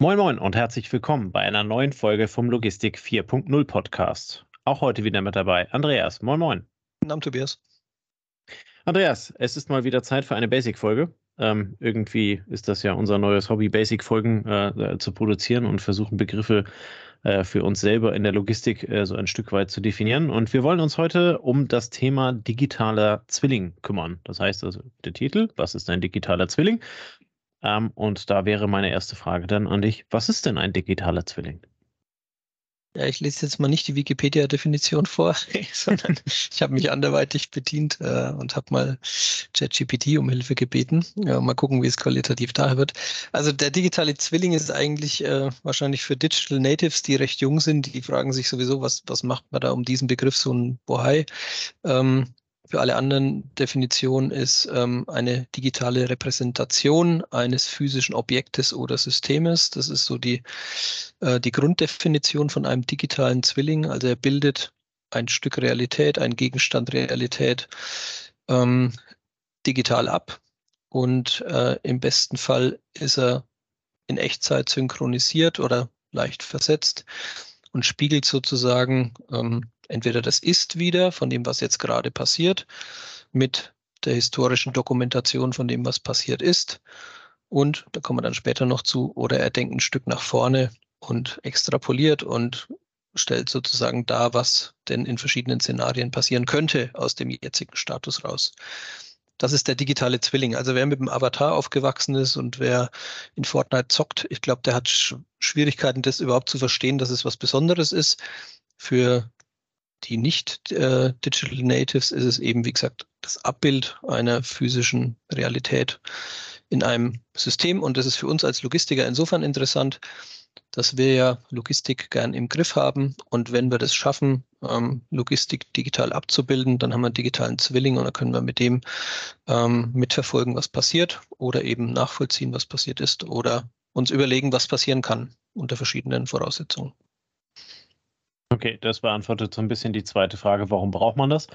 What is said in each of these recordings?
Moin Moin und herzlich willkommen bei einer neuen Folge vom Logistik 4.0 Podcast. Auch heute wieder mit dabei Andreas. Moin Moin. Namen Tobias. Andreas, es ist mal wieder Zeit für eine Basic-Folge. Ähm, irgendwie ist das ja unser neues Hobby, Basic-Folgen äh, äh, zu produzieren und versuchen Begriffe äh, für uns selber in der Logistik äh, so ein Stück weit zu definieren. Und wir wollen uns heute um das Thema digitaler Zwilling kümmern. Das heißt also der Titel, was ist ein digitaler Zwilling? Ähm, und da wäre meine erste Frage dann an dich. Was ist denn ein digitaler Zwilling? Ja, ich lese jetzt mal nicht die Wikipedia-Definition vor, sondern ich habe mich anderweitig bedient äh, und habe mal ChatGPT um Hilfe gebeten. Ja, mal gucken, wie es qualitativ daher wird. Also der digitale Zwilling ist eigentlich äh, wahrscheinlich für Digital Natives, die recht jung sind, die fragen sich sowieso, was, was macht man da um diesen Begriff so ein Bohai. Ähm, für alle anderen Definitionen ist ähm, eine digitale Repräsentation eines physischen Objektes oder Systemes. Das ist so die, äh, die Grunddefinition von einem digitalen Zwilling. Also er bildet ein Stück Realität, ein Gegenstand Realität ähm, digital ab. Und äh, im besten Fall ist er in Echtzeit synchronisiert oder leicht versetzt und spiegelt sozusagen ähm, entweder das Ist wieder von dem, was jetzt gerade passiert, mit der historischen Dokumentation von dem, was passiert ist. Und da kommen wir dann später noch zu, oder er denkt ein Stück nach vorne und extrapoliert und stellt sozusagen dar, was denn in verschiedenen Szenarien passieren könnte aus dem jetzigen Status raus. Das ist der digitale Zwilling. Also wer mit dem Avatar aufgewachsen ist und wer in Fortnite zockt, ich glaube, der hat Schwierigkeiten, das überhaupt zu verstehen, dass es was Besonderes ist. Für die nicht äh, Digital Natives ist es eben, wie gesagt, das Abbild einer physischen Realität in einem System. Und das ist für uns als Logistiker insofern interessant, dass wir ja Logistik gern im Griff haben. Und wenn wir das schaffen, ähm, Logistik digital abzubilden, dann haben wir einen digitalen Zwilling und dann können wir mit dem ähm, mitverfolgen, was passiert oder eben nachvollziehen, was passiert ist oder uns überlegen, was passieren kann unter verschiedenen Voraussetzungen. Okay, das beantwortet so ein bisschen die zweite Frage, warum braucht man das?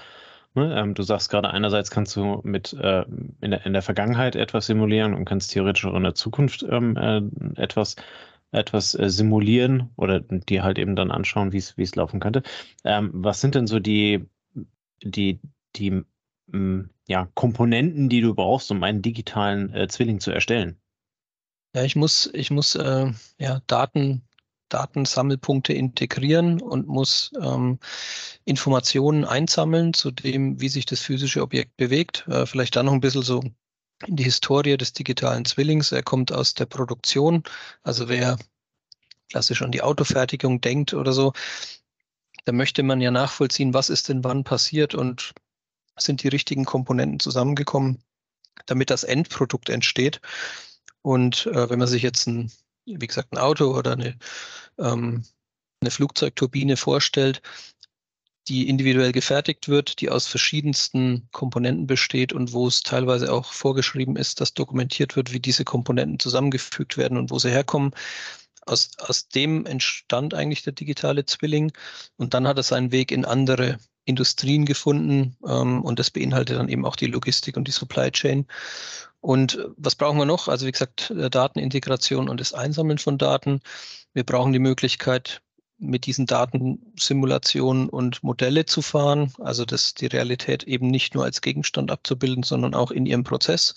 Ne, ähm, du sagst gerade, einerseits kannst du mit äh, in, der, Vergangenheit etwas simulieren und kannst theoretisch auch in der Zukunft ähm, äh, etwas, etwas äh, simulieren oder dir halt eben dann anschauen, wie es laufen könnte. Ähm, was sind denn so die, die, die mm, ja, Komponenten, die du brauchst, um einen digitalen Zwilling zu erstellen? Ja, ich muss, ich muss ja, Daten Datensammelpunkte integrieren und muss ähm, Informationen einsammeln zu dem, wie sich das physische Objekt bewegt. Äh, vielleicht dann noch ein bisschen so in die Historie des digitalen Zwillings. Er kommt aus der Produktion. Also wer klassisch an die Autofertigung denkt oder so, da möchte man ja nachvollziehen, was ist denn wann passiert und sind die richtigen Komponenten zusammengekommen, damit das Endprodukt entsteht. Und äh, wenn man sich jetzt ein wie gesagt, ein Auto oder eine, ähm, eine Flugzeugturbine vorstellt, die individuell gefertigt wird, die aus verschiedensten Komponenten besteht und wo es teilweise auch vorgeschrieben ist, dass dokumentiert wird, wie diese Komponenten zusammengefügt werden und wo sie herkommen. Aus, aus dem entstand eigentlich der digitale Zwilling und dann hat er seinen Weg in andere Industrien gefunden ähm, und das beinhaltet dann eben auch die Logistik und die Supply Chain. Und was brauchen wir noch? Also wie gesagt, äh, Datenintegration und das Einsammeln von Daten. Wir brauchen die Möglichkeit, mit diesen Daten Simulationen und Modelle zu fahren, also das, die Realität eben nicht nur als Gegenstand abzubilden, sondern auch in ihrem Prozess.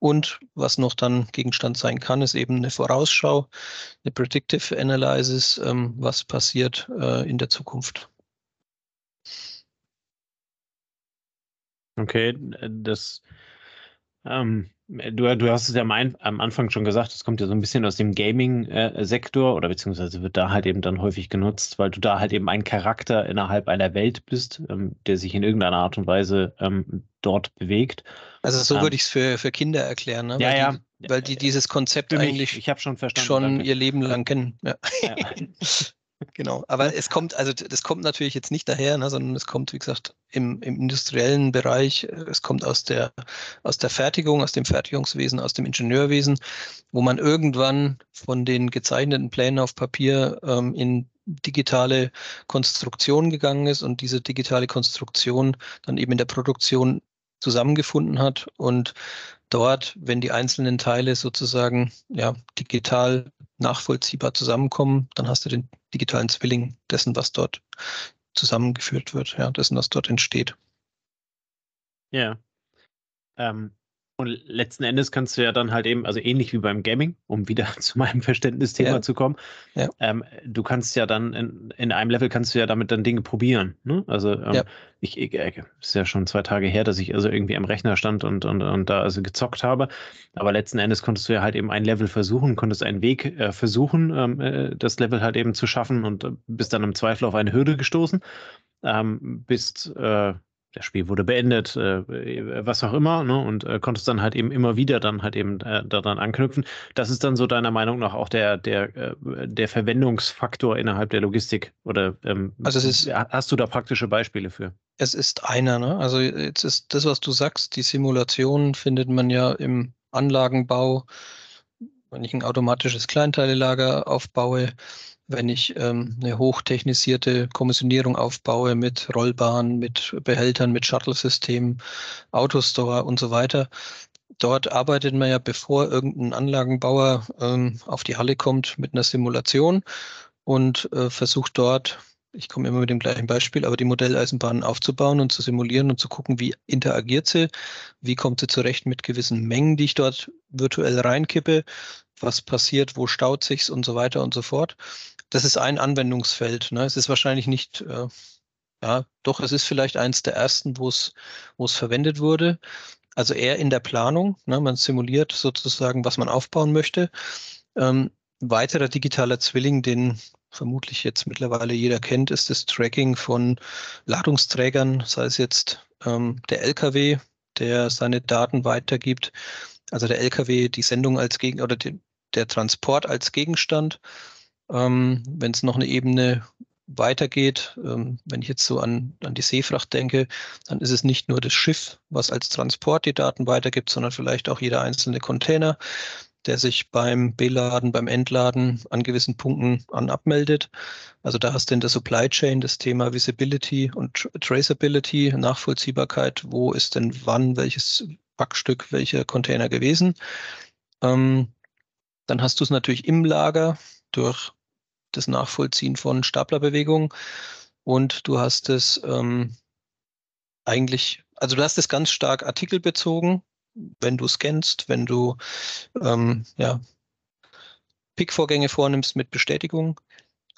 Und was noch dann Gegenstand sein kann, ist eben eine Vorausschau, eine Predictive Analysis, ähm, was passiert äh, in der Zukunft. Okay, das ähm, du, du hast es ja am, am Anfang schon gesagt, es kommt ja so ein bisschen aus dem Gaming-Sektor oder beziehungsweise wird da halt eben dann häufig genutzt, weil du da halt eben ein Charakter innerhalb einer Welt bist, ähm, der sich in irgendeiner Art und Weise ähm, dort bewegt. Also so ähm, würde ich es für, für Kinder erklären, ne? Ja, weil ja. Die, weil die dieses Konzept mich, eigentlich ich schon, schon ihr Leben lang kennen. Ja. ja. Genau, aber es kommt, also das kommt natürlich jetzt nicht daher, ne, sondern es kommt, wie gesagt, im, im industriellen Bereich, es kommt aus der, aus der Fertigung, aus dem Fertigungswesen, aus dem Ingenieurwesen, wo man irgendwann von den gezeichneten Plänen auf Papier ähm, in digitale Konstruktion gegangen ist und diese digitale Konstruktion dann eben in der Produktion zusammengefunden hat und dort, wenn die einzelnen Teile sozusagen ja, digital nachvollziehbar zusammenkommen, dann hast du den digitalen Zwilling dessen, was dort zusammengeführt wird, ja, dessen, was dort entsteht. Ja. Ähm, und letzten Endes kannst du ja dann halt eben, also ähnlich wie beim Gaming, um wieder zu meinem Verständnisthema ja. zu kommen, ja. ähm, du kannst ja dann in, in, einem Level kannst du ja damit dann Dinge probieren. Ne? Also ähm, ja. ich, ich äh, ist ja schon zwei Tage her, dass ich also irgendwie am Rechner stand und, und, und da also gezockt habe. Aber letzten Endes konntest du ja halt eben ein Level versuchen, konntest einen Weg äh, versuchen, ähm, äh, das Level halt eben zu schaffen und äh, bist dann im Zweifel auf eine Hürde gestoßen. Ähm, bist äh, das Spiel wurde beendet, äh, was auch immer, ne? und äh, konntest dann halt eben immer wieder dann halt eben äh, daran anknüpfen. Das ist dann so deiner Meinung nach auch der, der, äh, der Verwendungsfaktor innerhalb der Logistik. Oder ähm, also es ist, hast du da praktische Beispiele für? Es ist einer, ne? Also jetzt ist das, was du sagst, die Simulation findet man ja im Anlagenbau, wenn ich ein automatisches Kleinteilelager aufbaue, wenn ich ähm, eine hochtechnisierte Kommissionierung aufbaue mit Rollbahnen, mit Behältern, mit Shuttle-Systemen, Autostore und so weiter. Dort arbeitet man ja, bevor irgendein Anlagenbauer ähm, auf die Halle kommt, mit einer Simulation und äh, versucht dort, ich komme immer mit dem gleichen Beispiel, aber die Modelleisenbahnen aufzubauen und zu simulieren und zu gucken, wie interagiert sie, wie kommt sie zurecht mit gewissen Mengen, die ich dort virtuell reinkippe, was passiert, wo staut sich's und so weiter und so fort das ist ein Anwendungsfeld. Ne? Es ist wahrscheinlich nicht, äh, ja, doch, es ist vielleicht eins der ersten, wo es, verwendet wurde. Also eher in der Planung. Ne? Man simuliert sozusagen, was man aufbauen möchte. Ähm, weiterer digitaler Zwilling, den vermutlich jetzt mittlerweile jeder kennt, ist das Tracking von Ladungsträgern, sei es jetzt ähm, der LKW, der seine Daten weitergibt. Also der LKW, die Sendung als Gegen oder die, der Transport als Gegenstand ähm, Wenn es noch eine Ebene weitergeht, ähm, wenn ich jetzt so an, an die Seefracht denke, dann ist es nicht nur das Schiff, was als Transport die Daten weitergibt, sondern vielleicht auch jeder einzelne Container, der sich beim Beladen, beim Entladen an gewissen Punkten an abmeldet. Also da hast du in der Supply Chain das Thema Visibility und Traceability, Nachvollziehbarkeit, wo ist denn wann welches Packstück, welcher Container gewesen. Ähm, dann hast du es natürlich im Lager durch das Nachvollziehen von Staplerbewegungen und du hast es ähm, eigentlich, also du hast es ganz stark artikelbezogen, wenn du scannst, wenn du ähm, ja, Pick-Vorgänge vornimmst mit Bestätigung.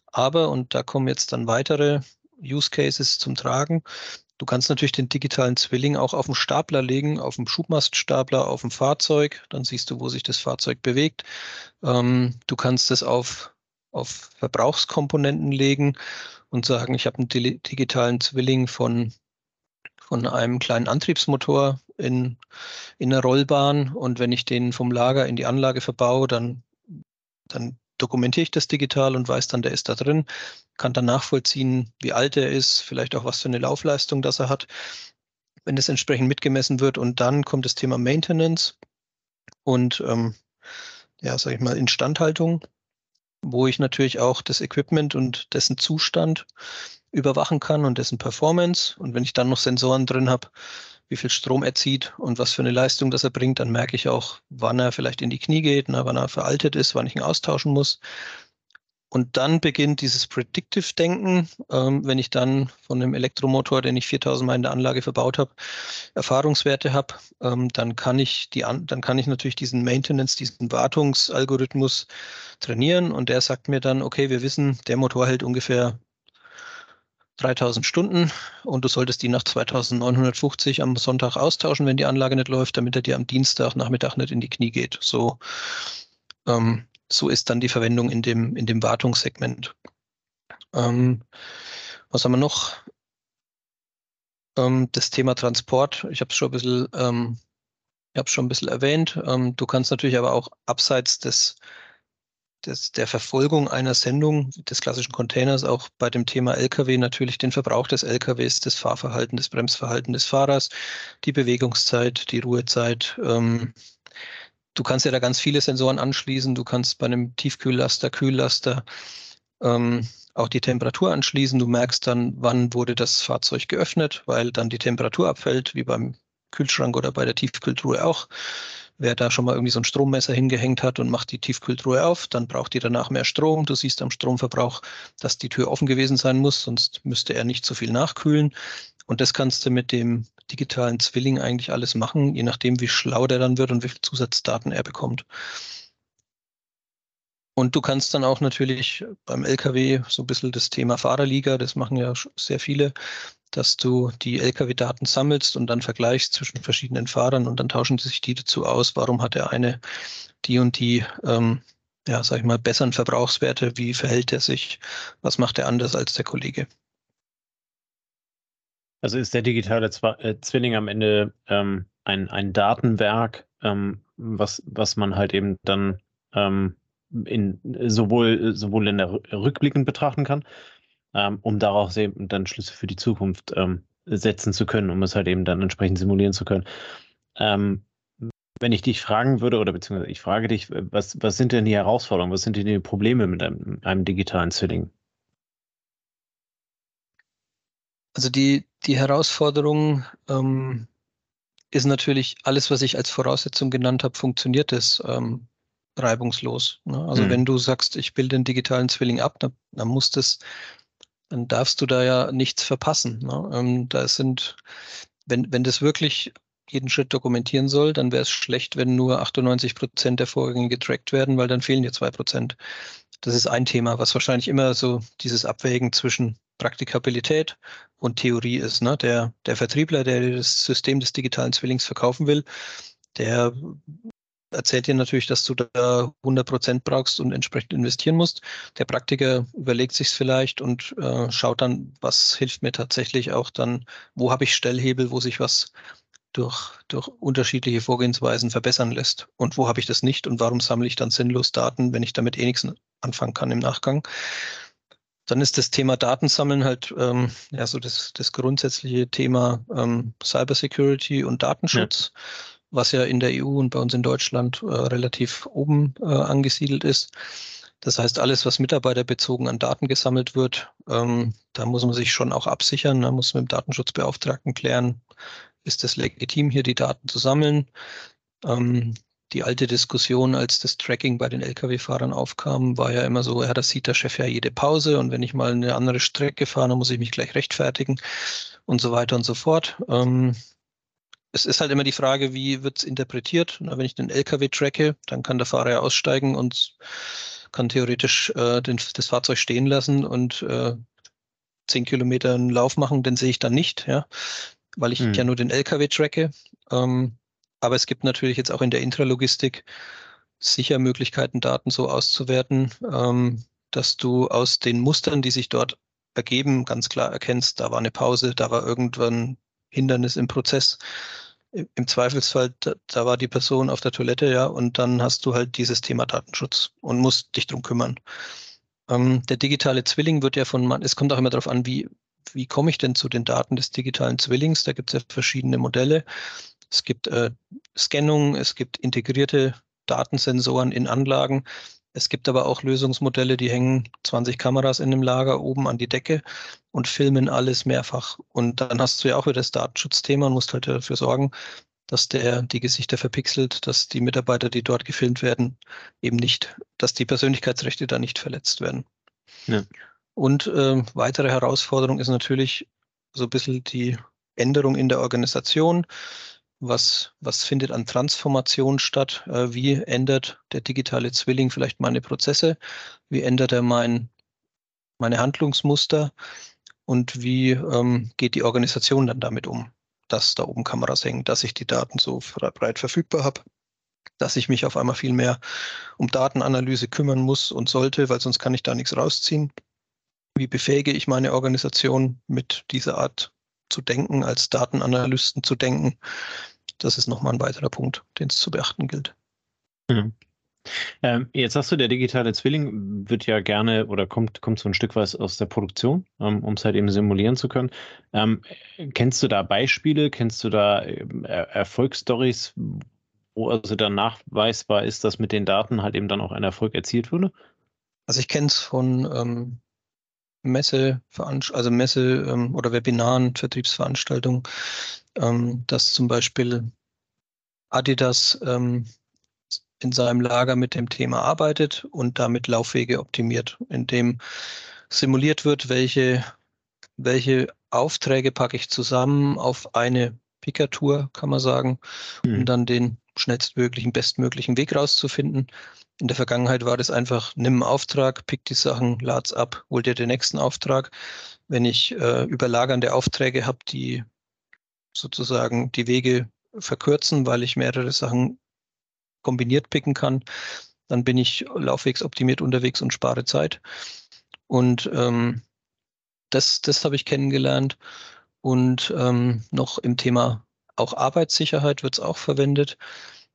Aber, und da kommen jetzt dann weitere Use Cases zum Tragen, Du kannst natürlich den digitalen Zwilling auch auf dem Stapler legen, auf dem Schubmaststapler, auf dem Fahrzeug. Dann siehst du, wo sich das Fahrzeug bewegt. Ähm, du kannst es auf auf Verbrauchskomponenten legen und sagen, ich habe einen digitalen Zwilling von, von einem kleinen Antriebsmotor in, in einer Rollbahn und wenn ich den vom Lager in die Anlage verbaue, dann, dann dokumentiere ich das digital und weiß dann, der ist da drin, kann dann nachvollziehen, wie alt er ist, vielleicht auch was für eine Laufleistung das er hat, wenn das entsprechend mitgemessen wird. Und dann kommt das Thema Maintenance und ähm, ja, sage ich mal, Instandhaltung wo ich natürlich auch das Equipment und dessen Zustand überwachen kann und dessen Performance. Und wenn ich dann noch Sensoren drin habe, wie viel Strom er zieht und was für eine Leistung das er bringt, dann merke ich auch, wann er vielleicht in die Knie geht, na, wann er veraltet ist, wann ich ihn austauschen muss. Und dann beginnt dieses Predictive-Denken. Ähm, wenn ich dann von einem Elektromotor, den ich 4000 Mal in der Anlage verbaut habe, Erfahrungswerte habe, ähm, dann kann ich die, dann kann ich natürlich diesen Maintenance, diesen Wartungsalgorithmus trainieren und der sagt mir dann, okay, wir wissen, der Motor hält ungefähr 3000 Stunden und du solltest die nach 2950 am Sonntag austauschen, wenn die Anlage nicht läuft, damit er dir am Dienstag Nachmittag nicht in die Knie geht. So ähm, so ist dann die Verwendung in dem, in dem Wartungssegment. Ähm, was haben wir noch? Ähm, das Thema Transport. Ich habe es schon ein bisschen, ähm, ich habe schon ein bisschen erwähnt. Ähm, du kannst natürlich aber auch abseits des, des, der Verfolgung einer Sendung des klassischen Containers auch bei dem Thema LKW natürlich den Verbrauch des LKWs, das Fahrverhalten, das Bremsverhalten des Fahrers, die Bewegungszeit, die Ruhezeit, ähm, du kannst ja da ganz viele Sensoren anschließen. Du kannst bei einem Tiefkühllaster, Kühllaster ähm, auch die Temperatur anschließen. Du merkst dann, wann wurde das Fahrzeug geöffnet, weil dann die Temperatur abfällt, wie beim Kühlschrank oder bei der Tiefkühltruhe auch. wer da schon mal irgendwie so ein Strommesser hingehängt hat und macht die Tiefkühltruhe auf, dann braucht die danach mehr Strom. Du siehst am Stromverbrauch, dass die Tür offen gewesen sein muss, sonst müsste er nicht so viel nachkühlen. Und das kannst du mit dem digitalen Zwilling eigentlich alles machen, je nachdem, wie schlau der dann wird und wie viel Zusatzdaten er bekommt. Und du kannst dann auch natürlich beim LKW so ein bisschen das Thema Fahrerliga, das machen ja sehr viele, dass du die LKW-Daten sammelst und dann vergleichst zwischen verschiedenen Fahrern und dann tauschen sich die dazu aus, warum hat der eine die und die, ähm, ja, sag ich mal, besseren Verbrauchswerte, wie verhält er sich, was macht er anders als der Kollege. Also ist der digitale äh, Zwilling am Ende ähm, ein, ein Datenwerk, ähm, was, was man halt eben dann ähm, in, sowohl, sowohl in der rückblickend betrachten kann, ähm, um daraus eben dann Schlüsse für die Zukunft ähm, setzen zu können, um es halt eben dann entsprechend simulieren zu können. Ähm, wenn ich dich fragen würde, oder beziehungsweise ich frage dich, was, was sind denn die Herausforderungen, was sind denn die Probleme mit einem, einem digitalen Zwilling? Also die, die Herausforderung ähm, ist natürlich alles, was ich als Voraussetzung genannt habe, funktioniert es ähm, reibungslos. Ne? Also mhm. wenn du sagst, ich bilde den digitalen Zwilling ab, dann, dann muss das, dann darfst du da ja nichts verpassen. Ne? Ähm, da sind, wenn, wenn das wirklich jeden Schritt dokumentieren soll, dann wäre es schlecht, wenn nur 98 Prozent der Vorgänge getrackt werden, weil dann fehlen dir zwei Prozent. Das ist ein Thema, was wahrscheinlich immer so dieses Abwägen zwischen Praktikabilität und Theorie ist. Ne? Der, der Vertriebler, der das System des digitalen Zwillings verkaufen will, der erzählt dir natürlich, dass du da 100 Prozent brauchst und entsprechend investieren musst. Der Praktiker überlegt sich vielleicht und äh, schaut dann, was hilft mir tatsächlich auch dann, wo habe ich Stellhebel, wo sich was durch, durch unterschiedliche Vorgehensweisen verbessern lässt und wo habe ich das nicht und warum sammle ich dann sinnlos Daten, wenn ich damit eh nichts anfangen kann im Nachgang. Dann ist das Thema Datensammeln halt ähm, ja so das, das grundsätzliche Thema ähm, Cybersecurity und Datenschutz. Ja was ja in der EU und bei uns in Deutschland äh, relativ oben äh, angesiedelt ist. Das heißt, alles, was mitarbeiterbezogen an Daten gesammelt wird, ähm, da muss man sich schon auch absichern. Da muss man mit dem Datenschutzbeauftragten klären, ist es legitim, hier die Daten zu sammeln. Ähm, die alte Diskussion, als das Tracking bei den Lkw-Fahrern aufkam, war ja immer so, ja, das sieht der Chef ja jede Pause und wenn ich mal eine andere Strecke fahre, dann muss ich mich gleich rechtfertigen und so weiter und so fort. Ähm, es ist halt immer die Frage, wie wird es interpretiert. Na, wenn ich den LKW tracke, dann kann der Fahrer ja aussteigen und kann theoretisch äh, den, das Fahrzeug stehen lassen und äh, zehn Kilometer einen Lauf machen, den sehe ich dann nicht, ja, weil ich hm. ja nur den LKW tracke. Ähm, aber es gibt natürlich jetzt auch in der Intralogistik sicher Möglichkeiten, Daten so auszuwerten, ähm, dass du aus den Mustern, die sich dort ergeben, ganz klar erkennst, da war eine Pause, da war irgendwann Hindernis im Prozess. Im Zweifelsfall, da, da, war die Person auf der Toilette, ja, und dann hast du halt dieses Thema Datenschutz und musst dich drum kümmern. Ähm, der digitale Zwilling wird ja von, es kommt auch immer darauf an, wie, wie komme ich denn zu den Daten des digitalen Zwillings? Da gibt es ja verschiedene Modelle. Es gibt äh, Scannung, es gibt integrierte Datensensoren in Anlagen. Es gibt aber auch Lösungsmodelle, die hängen 20 Kameras in einem Lager oben an die Decke und filmen alles mehrfach. Und dann hast du ja auch wieder das Datenschutzthema und musst halt dafür sorgen, dass der die Gesichter verpixelt, dass die Mitarbeiter, die dort gefilmt werden, eben nicht, dass die Persönlichkeitsrechte da nicht verletzt werden. Ja. Und äh, weitere Herausforderung ist natürlich so ein bisschen die Änderung in der Organisation was, was findet an Transformation statt? Äh, wie ändert der digitale Zwilling vielleicht meine Prozesse? Wie ändert er mein, meine Handlungsmuster? Und wie ähm, geht die Organisation dann damit um, dass da oben Kameras hängen, dass ich die Daten so breit verfügbar habe? dass ich mich auf einmal viel mehr um Datenanalyse kümmern muss und sollte, weil sonst kann ich da nichts rausziehen. Wie befähige ich meine Organisation mit dieser Art zu denken, als Datenanalysten zu denken? das ist nochmal ein weiterer Punkt, den es zu beachten gilt. Mhm. Ähm, jetzt sagst du, der digitale Zwilling wird ja gerne oder kommt, kommt so ein Stück weit aus der Produktion, ähm, um es halt eben simulieren zu können. Ähm, kennst du da Beispiele? Kennst du da er Erfolgsstories, wo also dann nachweisbar ist, dass mit den Daten halt eben dann auch ein Erfolg erzielt wurde? Also ich kenne es von ähm, Messe, also Messe ähm, oder Webinaren, Vertriebsveranstaltungen, ähm, dass zum Beispiel Adidas ähm, in seinem Lager mit dem Thema arbeitet und damit Laufwege optimiert, indem simuliert wird, welche, welche Aufträge packe ich zusammen auf eine Pickertour, kann man sagen, um mhm. dann den schnellstmöglichen, bestmöglichen Weg rauszufinden. In der Vergangenheit war das einfach, nimm einen Auftrag, pick die Sachen, lad's ab, hol dir den nächsten Auftrag. Wenn ich äh, überlagernde Aufträge habe, die sozusagen die Wege verkürzen, weil ich mehrere Sachen kombiniert picken kann, dann bin ich laufwegsoptimiert unterwegs und spare Zeit. Und ähm, das, das habe ich kennengelernt. Und ähm, noch im Thema auch Arbeitssicherheit wird es auch verwendet.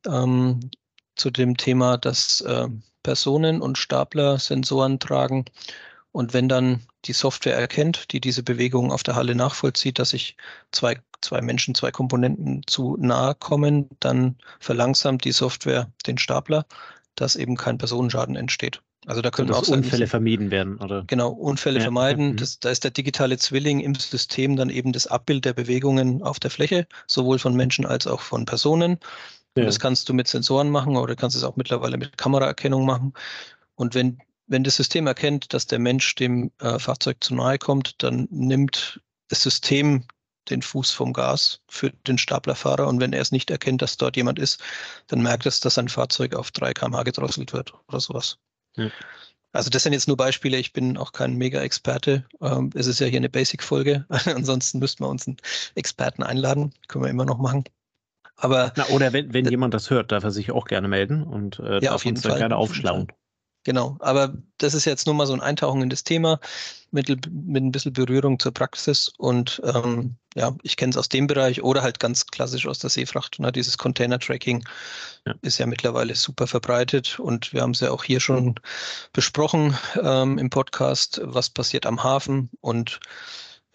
Ähm, zu dem Thema, dass äh, Personen und Stapler Sensoren tragen. Und wenn dann die Software erkennt, die diese Bewegungen auf der Halle nachvollzieht, dass sich zwei, zwei Menschen, zwei Komponenten zu nahe kommen, dann verlangsamt die Software den Stapler, dass eben kein Personenschaden entsteht. Also da können auch Unfälle vermieden werden, oder? Genau, Unfälle ja, vermeiden. Ja, das, da ist der digitale Zwilling im System dann eben das Abbild der Bewegungen auf der Fläche, sowohl von Menschen als auch von Personen. Ja. das kannst du mit Sensoren machen oder kannst es auch mittlerweile mit Kameraerkennung machen. Und wenn, wenn das System erkennt, dass der Mensch dem äh, Fahrzeug zu nahe kommt, dann nimmt das System den Fuß vom Gas für den Staplerfahrer und wenn er es nicht erkennt, dass dort jemand ist, dann merkt es, dass sein Fahrzeug auf 3 km/h gedrosselt wird oder sowas. Also das sind jetzt nur Beispiele. Ich bin auch kein Mega-Experte. Ähm, es ist ja hier eine Basic-Folge. Ansonsten müssten wir uns einen Experten einladen. Können wir immer noch machen. Aber Na, oder wenn, wenn jemand das hört, darf er sich auch gerne melden und äh, ja, darf auf jeden uns Fall. gerne aufschlauen. Genau, aber das ist jetzt nur mal so ein Eintauchen in das Thema mit, mit ein bisschen Berührung zur Praxis und ähm, ja, ich kenne es aus dem Bereich oder halt ganz klassisch aus der Seefracht. Ne? Dieses Container-Tracking ja. ist ja mittlerweile super verbreitet und wir haben es ja auch hier schon besprochen ähm, im Podcast, was passiert am Hafen und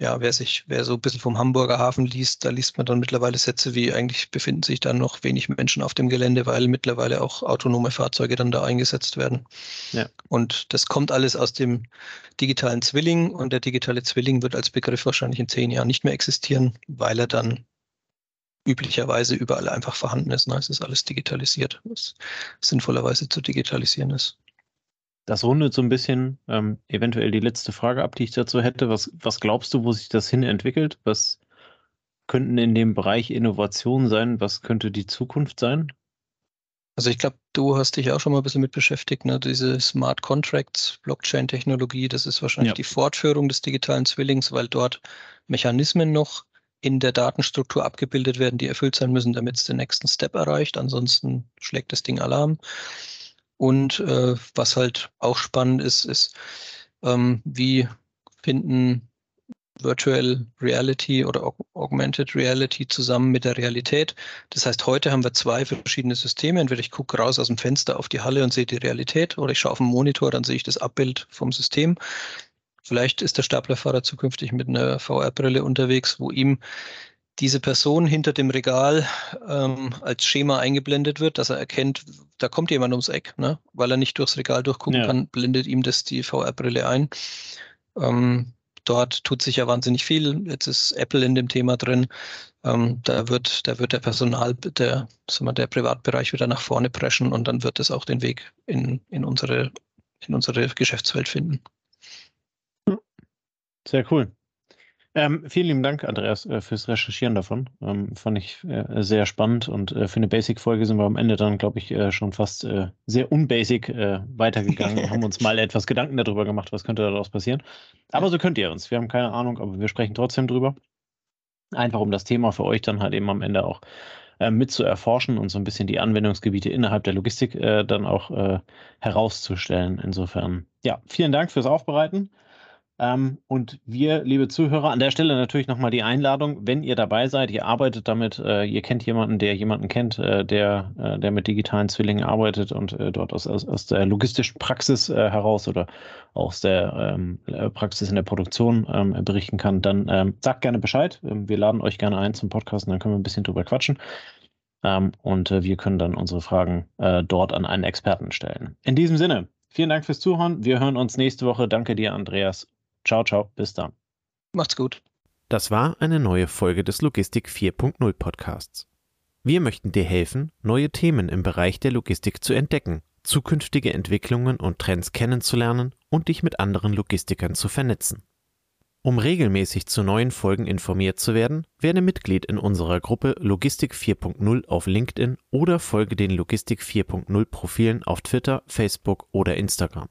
ja, wer sich, wer so ein bisschen vom Hamburger Hafen liest, da liest man dann mittlerweile Sätze wie eigentlich befinden sich dann noch wenig Menschen auf dem Gelände, weil mittlerweile auch autonome Fahrzeuge dann da eingesetzt werden. Ja. Und das kommt alles aus dem digitalen Zwilling und der digitale Zwilling wird als Begriff wahrscheinlich in zehn Jahren nicht mehr existieren, weil er dann üblicherweise überall einfach vorhanden ist. Ne? Es ist alles digitalisiert, was sinnvollerweise zu digitalisieren ist. Das rundet so ein bisschen ähm, eventuell die letzte Frage ab, die ich dazu hätte. Was, was glaubst du, wo sich das hin entwickelt? Was könnten in dem Bereich Innovation sein? Was könnte die Zukunft sein? Also ich glaube, du hast dich auch schon mal ein bisschen mit beschäftigt, ne? diese Smart Contracts, Blockchain-Technologie, das ist wahrscheinlich ja. die Fortführung des digitalen Zwillings, weil dort Mechanismen noch in der Datenstruktur abgebildet werden, die erfüllt sein müssen, damit es den nächsten Step erreicht. Ansonsten schlägt das Ding Alarm. Und äh, was halt auch spannend ist, ist, ähm, wie finden Virtual Reality oder Augmented Reality zusammen mit der Realität. Das heißt, heute haben wir zwei verschiedene Systeme. Entweder ich gucke raus aus dem Fenster auf die Halle und sehe die Realität oder ich schaue auf den Monitor, dann sehe ich das Abbild vom System. Vielleicht ist der Staplerfahrer zukünftig mit einer VR-Brille unterwegs, wo ihm diese Person hinter dem Regal ähm, als Schema eingeblendet wird, dass er erkennt, da kommt jemand ums Eck, ne? weil er nicht durchs Regal durchgucken ja. kann, blendet ihm das die VR-Brille ein. Ähm, dort tut sich ja wahnsinnig viel. Jetzt ist Apple in dem Thema drin. Ähm, da wird, da wird der Personal, der, sagen wir, der Privatbereich wieder nach vorne preschen und dann wird es auch den Weg in, in unsere, in unsere Geschäftswelt finden. Sehr cool. Ähm, vielen lieben Dank, Andreas, äh, fürs Recherchieren davon. Ähm, fand ich äh, sehr spannend und äh, für eine Basic-Folge sind wir am Ende dann, glaube ich, äh, schon fast äh, sehr unbasic äh, weitergegangen und haben uns mal etwas Gedanken darüber gemacht, was könnte daraus passieren. Aber so könnt ihr uns. Wir haben keine Ahnung, aber wir sprechen trotzdem drüber. Einfach um das Thema für euch dann halt eben am Ende auch mit zu erforschen und so ein bisschen die Anwendungsgebiete innerhalb der Logistik dann auch herauszustellen. Insofern, ja, vielen Dank fürs Aufbereiten. Ähm, und wir, liebe Zuhörer, an der Stelle natürlich nochmal die Einladung, wenn ihr dabei seid, ihr arbeitet damit, äh, ihr kennt jemanden, der jemanden kennt, äh, der, äh, der mit digitalen Zwillingen arbeitet und dort aus, aus, aus der logistischen Praxis heraus oder aus der ähm, äh, Praxis in der Produktion ähm, berichten kann, dann sagt gerne Bescheid. Wir laden euch gerne ein zum Podcast und dann können wir ein bisschen drüber quatschen. Und wir können dann unsere Fragen dort an einen Experten stellen. In diesem Sinne, vielen Dank fürs Zuhören. Wir hören uns nächste Woche. Danke dir, Andreas Ciao, ciao, bis dann. Macht's gut. Das war eine neue Folge des Logistik 4.0 Podcasts. Wir möchten dir helfen, neue Themen im Bereich der Logistik zu entdecken, zukünftige Entwicklungen und Trends kennenzulernen und dich mit anderen Logistikern zu vernetzen. Um regelmäßig zu neuen Folgen informiert zu werden, werde Mitglied in unserer Gruppe Logistik 4.0 auf LinkedIn oder folge den Logistik 4.0 Profilen auf Twitter, Facebook oder Instagram.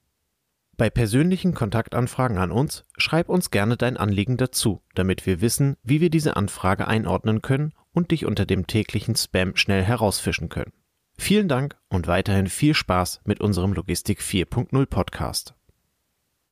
Bei persönlichen Kontaktanfragen an uns schreib uns gerne dein Anliegen dazu, damit wir wissen, wie wir diese Anfrage einordnen können und dich unter dem täglichen Spam schnell herausfischen können. Vielen Dank und weiterhin viel Spaß mit unserem Logistik 4.0 Podcast.